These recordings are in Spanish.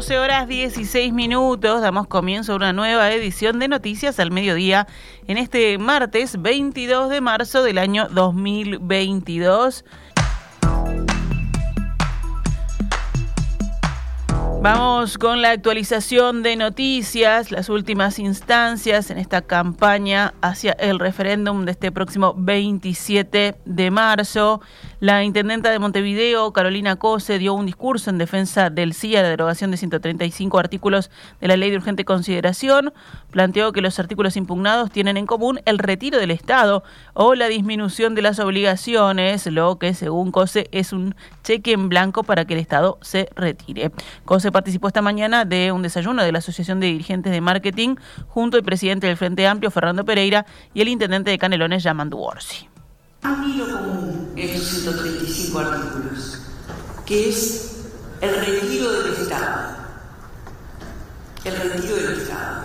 12 horas 16 minutos, damos comienzo a una nueva edición de Noticias al Mediodía en este martes 22 de marzo del año 2022. Vamos con la actualización de noticias, las últimas instancias en esta campaña hacia el referéndum de este próximo 27 de marzo. La intendenta de Montevideo, Carolina Cose, dio un discurso en defensa del sí a la derogación de 135 artículos de la ley de urgente consideración. Planteó que los artículos impugnados tienen en común el retiro del Estado o la disminución de las obligaciones, lo que según Cose es un cheque en blanco para que el Estado se retire. Cose participó esta mañana de un desayuno de la Asociación de Dirigentes de Marketing junto al presidente del Frente Amplio, Fernando Pereira, y el intendente de Canelones, Yamandu Orsi un hilo común estos 135 artículos, que es el retiro del Estado. El retiro del Estado.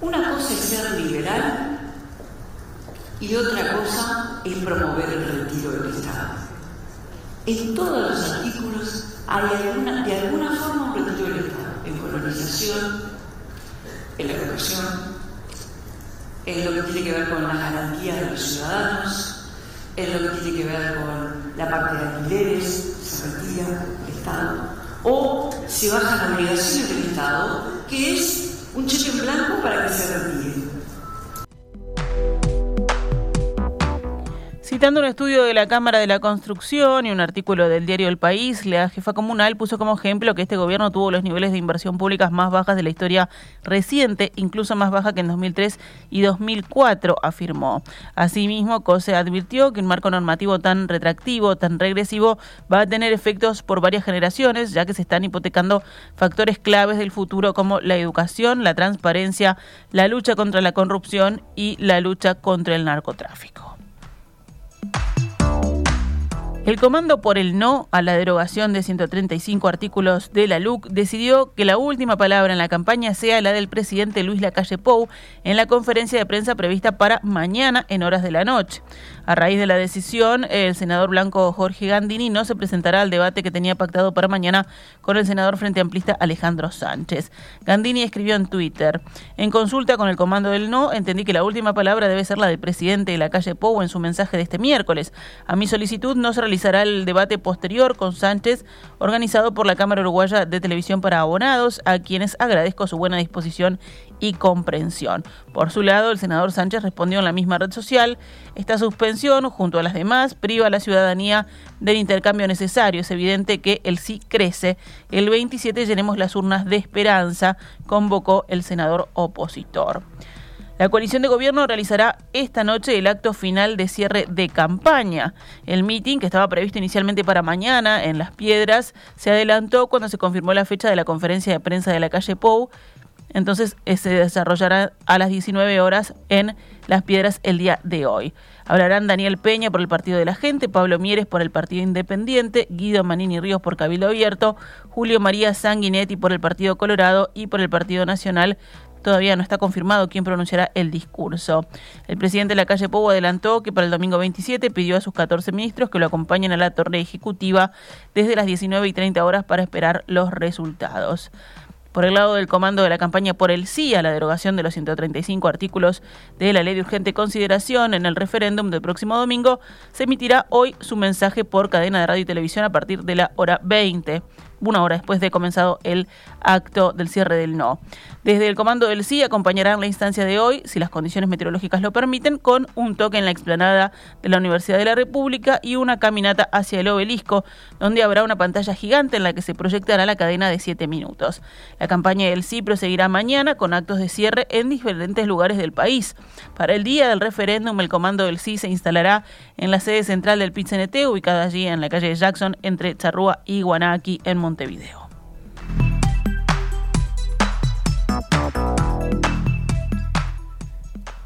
Una cosa es ser liberal y otra cosa es promover el retiro del Estado. En todos los artículos hay de alguna forma un retiro del Estado, en colonización, en la educación, en lo que tiene que ver con las garantías de los ciudadanos, en lo que tiene que ver con la parte de alquileres, se retira el Estado, o se bajan obligaciones del Estado, que es un cheque en blanco para que se retire. Citando un estudio de la Cámara de la Construcción y un artículo del diario El País, la jefa comunal puso como ejemplo que este gobierno tuvo los niveles de inversión públicas más bajas de la historia reciente, incluso más baja que en 2003 y 2004, afirmó. Asimismo, COSE advirtió que un marco normativo tan retractivo, tan regresivo, va a tener efectos por varias generaciones, ya que se están hipotecando factores claves del futuro como la educación, la transparencia, la lucha contra la corrupción y la lucha contra el narcotráfico. El Comando por el No a la derogación de 135 artículos de la LUC decidió que la última palabra en la campaña sea la del presidente Luis Lacalle Pou en la conferencia de prensa prevista para mañana en horas de la noche. A raíz de la decisión, el senador blanco Jorge Gandini no se presentará al debate que tenía pactado para mañana con el senador frente amplista Alejandro Sánchez. Gandini escribió en Twitter, en consulta con el comando del no, entendí que la última palabra debe ser la del presidente de la calle Pou en su mensaje de este miércoles. A mi solicitud no se realizará el debate posterior con Sánchez, organizado por la Cámara Uruguaya de Televisión para Abonados, a quienes agradezco su buena disposición y comprensión. Por su lado, el senador Sánchez respondió en la misma red social, esta suspensión, junto a las demás, priva a la ciudadanía del intercambio necesario. Es evidente que el sí crece. El 27 llenemos las urnas de esperanza, convocó el senador opositor. La coalición de gobierno realizará esta noche el acto final de cierre de campaña. El meeting, que estaba previsto inicialmente para mañana en Las Piedras, se adelantó cuando se confirmó la fecha de la conferencia de prensa de la calle Pou entonces eh, se desarrollará a las 19 horas en Las Piedras el día de hoy. Hablarán Daniel Peña por el Partido de la Gente, Pablo Mieres por el Partido Independiente, Guido Manini Ríos por Cabildo Abierto, Julio María Sanguinetti por el Partido Colorado y por el Partido Nacional. Todavía no está confirmado quién pronunciará el discurso. El presidente de la calle Pobo adelantó que para el domingo 27 pidió a sus 14 ministros que lo acompañen a la torre ejecutiva desde las 19 y 30 horas para esperar los resultados. Por el lado del comando de la campaña por el sí a la derogación de los 135 artículos de la ley de urgente consideración en el referéndum del próximo domingo, se emitirá hoy su mensaje por cadena de radio y televisión a partir de la hora 20 una hora después de comenzado el acto del cierre del no. Desde el comando del sí acompañarán la instancia de hoy, si las condiciones meteorológicas lo permiten, con un toque en la explanada de la Universidad de la República y una caminata hacia el obelisco, donde habrá una pantalla gigante en la que se proyectará la cadena de siete minutos. La campaña del sí proseguirá mañana con actos de cierre en diferentes lugares del país. Para el día del referéndum, el comando del sí se instalará en la sede central del pit ubicada allí en la calle Jackson, entre Charrúa y Guanaki, en Monterrey. Montevideo.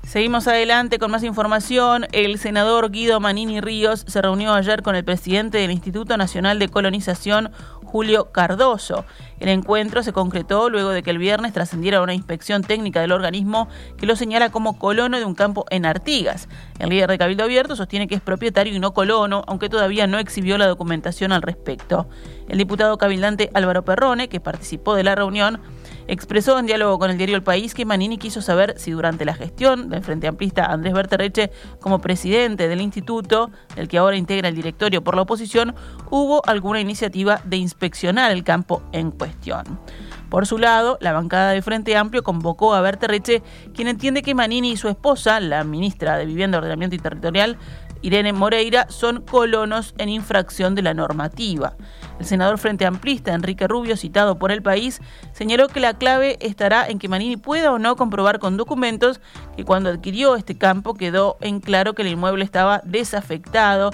Seguimos adelante con más información. El senador Guido Manini Ríos se reunió ayer con el presidente del Instituto Nacional de Colonización, Julio Cardoso. El encuentro se concretó luego de que el viernes trascendiera una inspección técnica del organismo que lo señala como colono de un campo en Artigas. El líder de Cabildo Abierto sostiene que es propietario y no colono, aunque todavía no exhibió la documentación al respecto. El diputado cabildante Álvaro Perrone, que participó de la reunión, expresó en diálogo con el diario El País que Manini quiso saber si durante la gestión del Frente Amplista Andrés Berterreche como presidente del instituto, del que ahora integra el directorio por la oposición, hubo alguna iniciativa de inspeccionar el campo en cuestión. Por su lado, la bancada de Frente Amplio convocó a Berterreche, quien entiende que Manini y su esposa, la ministra de Vivienda, Ordenamiento y Territorial, Irene Moreira, son colonos en infracción de la normativa. El senador Frente Amplista, Enrique Rubio, citado por el país, señaló que la clave estará en que Manini pueda o no comprobar con documentos que cuando adquirió este campo quedó en claro que el inmueble estaba desafectado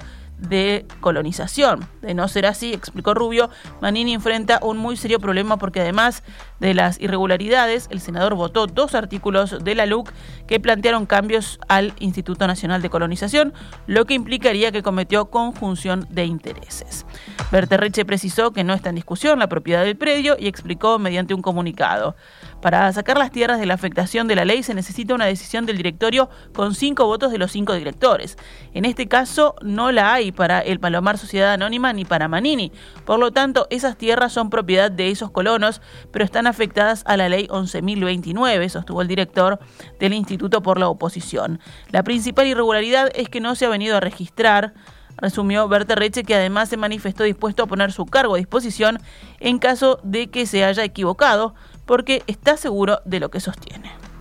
de colonización. De no ser así, explicó Rubio, Manini enfrenta un muy serio problema porque además de las irregularidades, el senador votó dos artículos de la LUC que plantearon cambios al Instituto Nacional de Colonización, lo que implicaría que cometió conjunción de intereses. Berterreche precisó que no está en discusión la propiedad del predio y explicó mediante un comunicado. Para sacar las tierras de la afectación de la ley se necesita una decisión del directorio con cinco votos de los cinco directores. En este caso no la hay para el Palomar Sociedad Anónima ni para Manini. Por lo tanto, esas tierras son propiedad de esos colonos, pero están afectadas a la ley 11.029, sostuvo el director del Instituto por la Oposición. La principal irregularidad es que no se ha venido a registrar resumió Berta Reche, que además se manifestó dispuesto a poner su cargo a disposición en caso de que se haya equivocado, porque está seguro de lo que sostiene.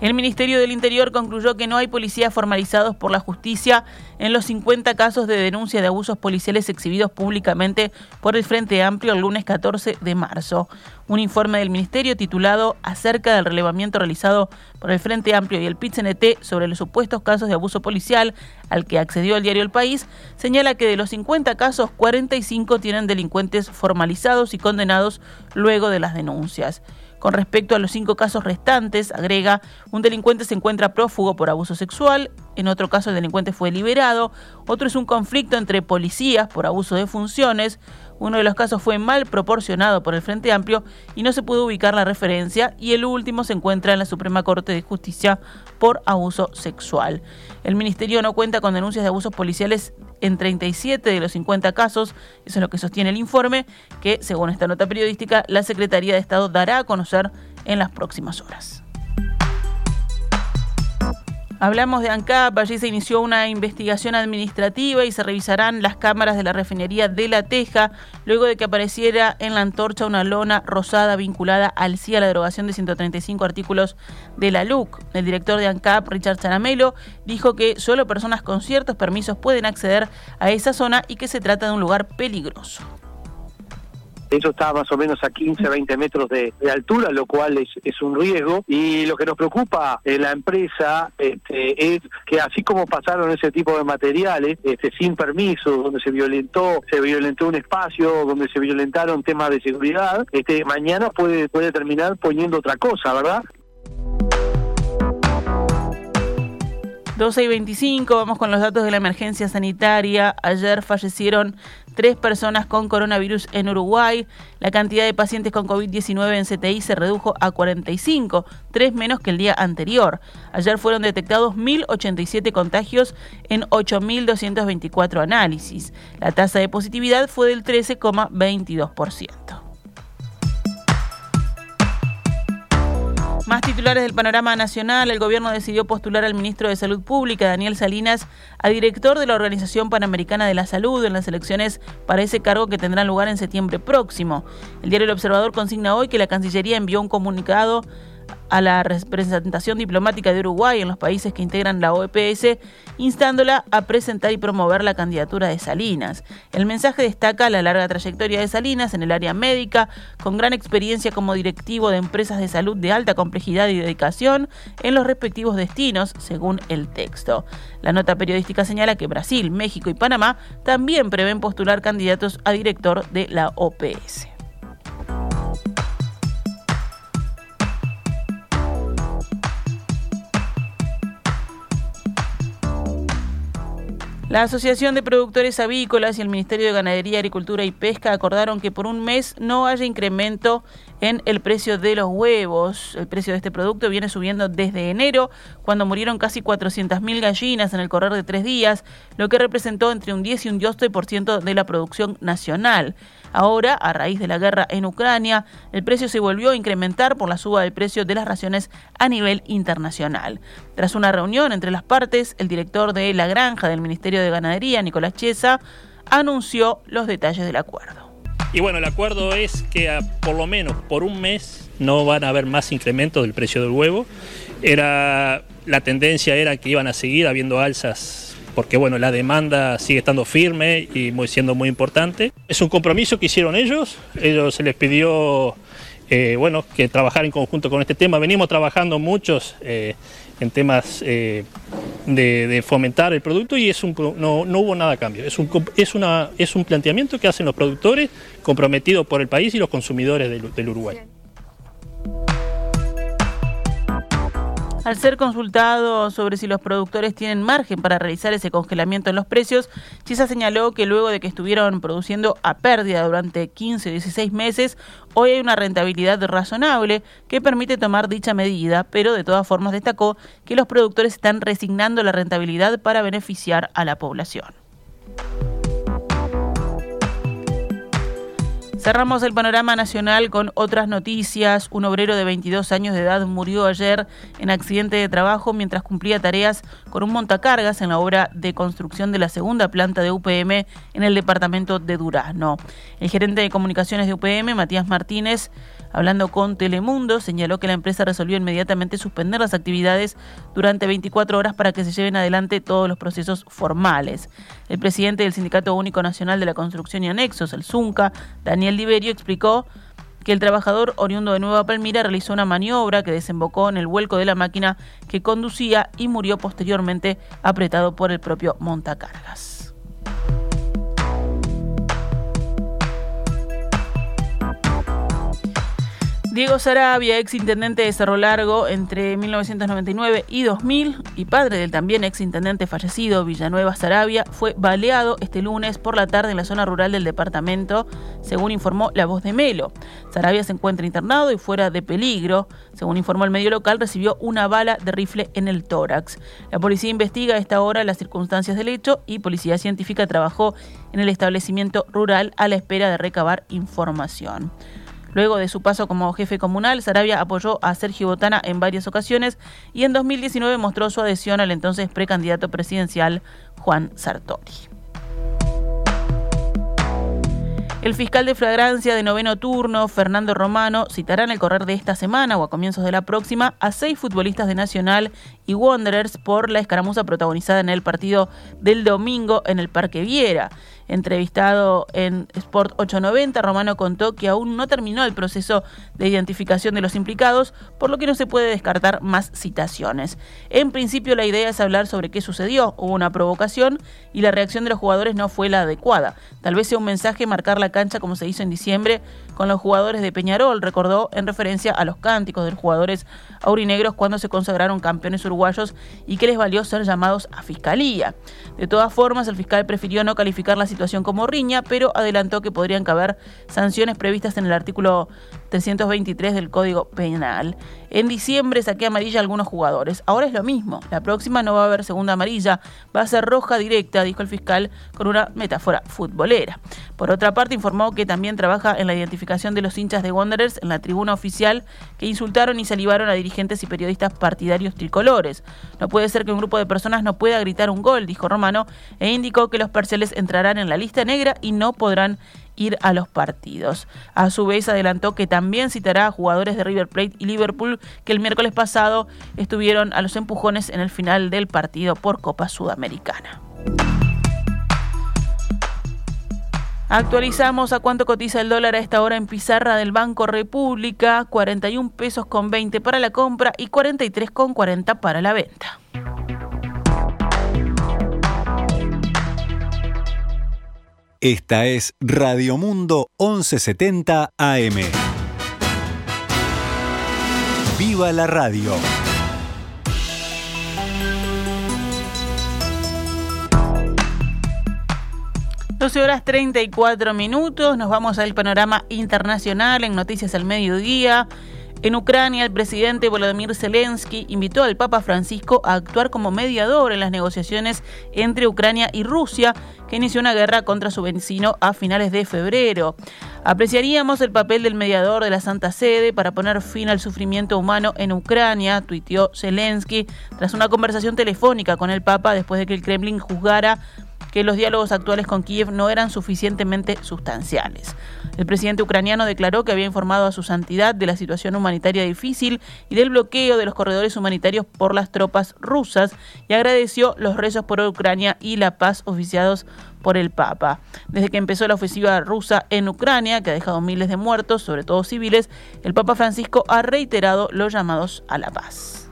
El Ministerio del Interior concluyó que no hay policías formalizados por la justicia en los 50 casos de denuncia de abusos policiales exhibidos públicamente por el Frente Amplio el lunes 14 de marzo. Un informe del Ministerio titulado Acerca del relevamiento realizado por el Frente Amplio y el pit sobre los supuestos casos de abuso policial al que accedió el diario El País señala que de los 50 casos, 45 tienen delincuentes formalizados y condenados luego de las denuncias. Con respecto a los cinco casos restantes, agrega, un delincuente se encuentra prófugo por abuso sexual, en otro caso el delincuente fue liberado, otro es un conflicto entre policías por abuso de funciones, uno de los casos fue mal proporcionado por el Frente Amplio y no se pudo ubicar la referencia y el último se encuentra en la Suprema Corte de Justicia por abuso sexual. El Ministerio no cuenta con denuncias de abusos policiales en 37 de los 50 casos, eso es lo que sostiene el informe, que según esta nota periodística la Secretaría de Estado dará a conocer en las próximas horas. Hablamos de ANCAP, allí se inició una investigación administrativa y se revisarán las cámaras de la refinería de La Teja, luego de que apareciera en la antorcha una lona rosada vinculada al CIA, la derogación de 135 artículos de la LUC. El director de ANCAP, Richard Charamelo, dijo que solo personas con ciertos permisos pueden acceder a esa zona y que se trata de un lugar peligroso. Eso está más o menos a 15, 20 metros de, altura, lo cual es, es, un riesgo. Y lo que nos preocupa en la empresa este, es que así como pasaron ese tipo de materiales este, sin permiso, donde se violentó, se violentó un espacio, donde se violentaron temas de seguridad, este, mañana puede, puede terminar poniendo otra cosa, ¿verdad? 12 y 25, vamos con los datos de la emergencia sanitaria. Ayer fallecieron tres personas con coronavirus en Uruguay. La cantidad de pacientes con COVID-19 en CTI se redujo a 45, tres menos que el día anterior. Ayer fueron detectados 1.087 contagios en 8.224 análisis. La tasa de positividad fue del 13,22%. Más titulares del panorama nacional. El gobierno decidió postular al ministro de Salud Pública, Daniel Salinas, a director de la Organización Panamericana de la Salud en las elecciones para ese cargo que tendrán lugar en septiembre próximo. El diario El Observador consigna hoy que la Cancillería envió un comunicado a la representación diplomática de Uruguay en los países que integran la OEPS, instándola a presentar y promover la candidatura de Salinas. El mensaje destaca la larga trayectoria de Salinas en el área médica, con gran experiencia como directivo de empresas de salud de alta complejidad y dedicación en los respectivos destinos, según el texto. La nota periodística señala que Brasil, México y Panamá también prevén postular candidatos a director de la OPS. La Asociación de Productores Avícolas y el Ministerio de Ganadería, Agricultura y Pesca acordaron que por un mes no haya incremento en el precio de los huevos. El precio de este producto viene subiendo desde enero, cuando murieron casi 400.000 gallinas en el correr de tres días, lo que representó entre un 10 y un 12% de la producción nacional. Ahora, a raíz de la guerra en Ucrania, el precio se volvió a incrementar por la suba del precio de las raciones a nivel internacional. Tras una reunión entre las partes, el director de la granja del Ministerio de Ganadería, Nicolás Chiesa, anunció los detalles del acuerdo. Y bueno, el acuerdo es que a, por lo menos por un mes no van a haber más incrementos del precio del huevo. Era, la tendencia era que iban a seguir habiendo alzas porque bueno, la demanda sigue estando firme y muy, siendo muy importante. Es un compromiso que hicieron ellos, ellos se les pidió eh, bueno, que trabajar en conjunto con este tema. Venimos trabajando muchos eh, en temas eh, de, fomentar el producto y es un, no, no, hubo nada de cambio. Es un, es, una, es un planteamiento que hacen los productores comprometidos por el país y los consumidores del Uruguay. Al ser consultado sobre si los productores tienen margen para realizar ese congelamiento en los precios, Chisa señaló que luego de que estuvieron produciendo a pérdida durante 15 o 16 meses, hoy hay una rentabilidad razonable que permite tomar dicha medida, pero de todas formas destacó que los productores están resignando la rentabilidad para beneficiar a la población. Cerramos el panorama nacional con otras noticias. Un obrero de 22 años de edad murió ayer en accidente de trabajo mientras cumplía tareas con un montacargas en la obra de construcción de la segunda planta de UPM en el departamento de Durazno. El gerente de comunicaciones de UPM, Matías Martínez, Hablando con Telemundo, señaló que la empresa resolvió inmediatamente suspender las actividades durante 24 horas para que se lleven adelante todos los procesos formales. El presidente del Sindicato Único Nacional de la Construcción y Anexos, el ZUNCA, Daniel Liberio, explicó que el trabajador oriundo de Nueva Palmira realizó una maniobra que desembocó en el vuelco de la máquina que conducía y murió posteriormente apretado por el propio montacargas. Diego Sarabia, ex intendente de Cerro Largo entre 1999 y 2000 y padre del también ex intendente fallecido Villanueva Sarabia, fue baleado este lunes por la tarde en la zona rural del departamento, según informó La Voz de Melo. Sarabia se encuentra internado y fuera de peligro. Según informó el medio local, recibió una bala de rifle en el tórax. La policía investiga a esta hora las circunstancias del hecho y Policía Científica trabajó en el establecimiento rural a la espera de recabar información. Luego de su paso como jefe comunal, Sarabia apoyó a Sergio Botana en varias ocasiones y en 2019 mostró su adhesión al entonces precandidato presidencial Juan Sartori. El fiscal de flagrancia de noveno turno, Fernando Romano, citará en el correr de esta semana o a comienzos de la próxima a seis futbolistas de Nacional y Wanderers por la escaramuza protagonizada en el partido del domingo en el Parque Viera. Entrevistado en Sport 890, Romano contó que aún no terminó el proceso de identificación de los implicados, por lo que no se puede descartar más citaciones. En principio la idea es hablar sobre qué sucedió, hubo una provocación y la reacción de los jugadores no fue la adecuada. Tal vez sea un mensaje marcar la cancha como se hizo en diciembre con los jugadores de Peñarol, recordó en referencia a los cánticos de los jugadores aurinegros cuando se consagraron campeones uruguayos y que les valió ser llamados a fiscalía. De todas formas, el fiscal prefirió no calificar la situación como riña, pero adelantó que podrían caber sanciones previstas en el artículo 323 del Código Penal. En diciembre saqué amarilla a algunos jugadores. Ahora es lo mismo. La próxima no va a haber segunda amarilla, va a ser roja directa, dijo el fiscal con una metáfora futbolera. Por otra parte, informó que también trabaja en la identificación de los hinchas de Wanderers en la tribuna oficial que insultaron y salivaron a dirigentes y periodistas partidarios tricolores. No puede ser que un grupo de personas no pueda gritar un gol, dijo Romano, e indicó que los parciales entrarán en la lista negra y no podrán ir a los partidos. A su vez adelantó que también citará a jugadores de River Plate y Liverpool que el miércoles pasado estuvieron a los empujones en el final del partido por Copa Sudamericana. Actualizamos a cuánto cotiza el dólar a esta hora en pizarra del Banco República, 41 pesos con 20 para la compra y 43 con 40 para la venta. Esta es Radio Mundo 1170 AM. ¡Viva la radio! 12 horas 34 minutos, nos vamos al panorama internacional en Noticias al Mediodía. En Ucrania, el presidente Volodymyr Zelensky invitó al Papa Francisco a actuar como mediador en las negociaciones entre Ucrania y Rusia, que inició una guerra contra su vecino a finales de febrero. Apreciaríamos el papel del mediador de la Santa Sede para poner fin al sufrimiento humano en Ucrania, tuiteó Zelensky tras una conversación telefónica con el Papa después de que el Kremlin juzgara que los diálogos actuales con Kiev no eran suficientemente sustanciales. El presidente ucraniano declaró que había informado a su santidad de la situación humanitaria difícil y del bloqueo de los corredores humanitarios por las tropas rusas y agradeció los rezos por Ucrania y la paz oficiados por el Papa. Desde que empezó la ofensiva rusa en Ucrania, que ha dejado miles de muertos, sobre todo civiles, el Papa Francisco ha reiterado los llamados a la paz.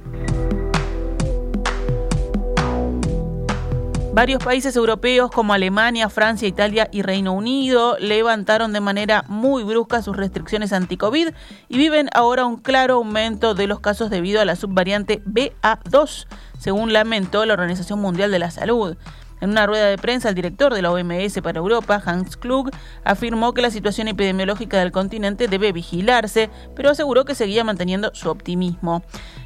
Varios países europeos como Alemania, Francia, Italia y Reino Unido levantaron de manera muy brusca sus restricciones anti-COVID y viven ahora un claro aumento de los casos debido a la subvariante BA2, según lamentó la Organización Mundial de la Salud. En una rueda de prensa, el director de la OMS para Europa, Hans Klug, afirmó que la situación epidemiológica del continente debe vigilarse, pero aseguró que seguía manteniendo su optimismo.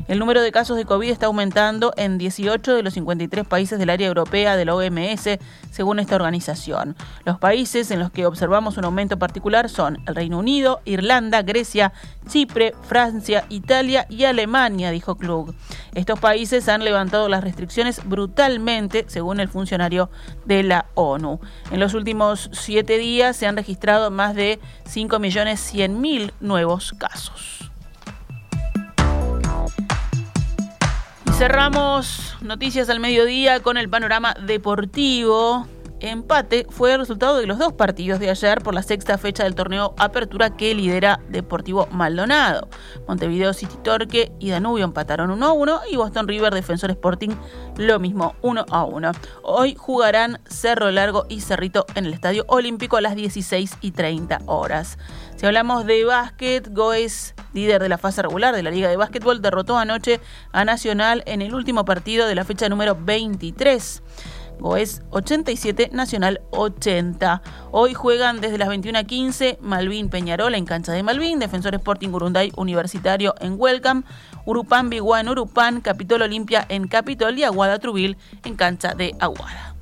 El número de casos de COVID está aumentando en 18 de los 53 países del área europea de la OMS, según esta organización. Los países en los que observamos un aumento particular son el Reino Unido, Irlanda, Grecia, Chipre, Francia, Italia y Alemania, dijo Klug. Estos países han levantado las restricciones brutalmente, según el funcionario de la ONU. En los últimos siete días se han registrado más de 5.100.000 nuevos casos. cerramos noticias al mediodía con el panorama deportivo. Empate fue el resultado de los dos partidos de ayer por la sexta fecha del torneo Apertura que lidera Deportivo Maldonado. Montevideo City Torque y Danubio empataron 1 a 1 y Boston River Defensor Sporting lo mismo 1 a 1. Hoy jugarán Cerro Largo y Cerrito en el Estadio Olímpico a las 16 y 30 horas. Si hablamos de básquet, Goes, líder de la fase regular de la Liga de Básquetbol, derrotó anoche a Nacional en el último partido de la fecha número 23. Goes 87, Nacional 80. Hoy juegan desde las 21.15 Malvin Peñarol en cancha de Malvin, Defensor Sporting Urunday Universitario en Welcome, Urupán Biguá en Urupán, Capitol Olimpia en Capitol y Aguada Trubil en cancha de Aguada.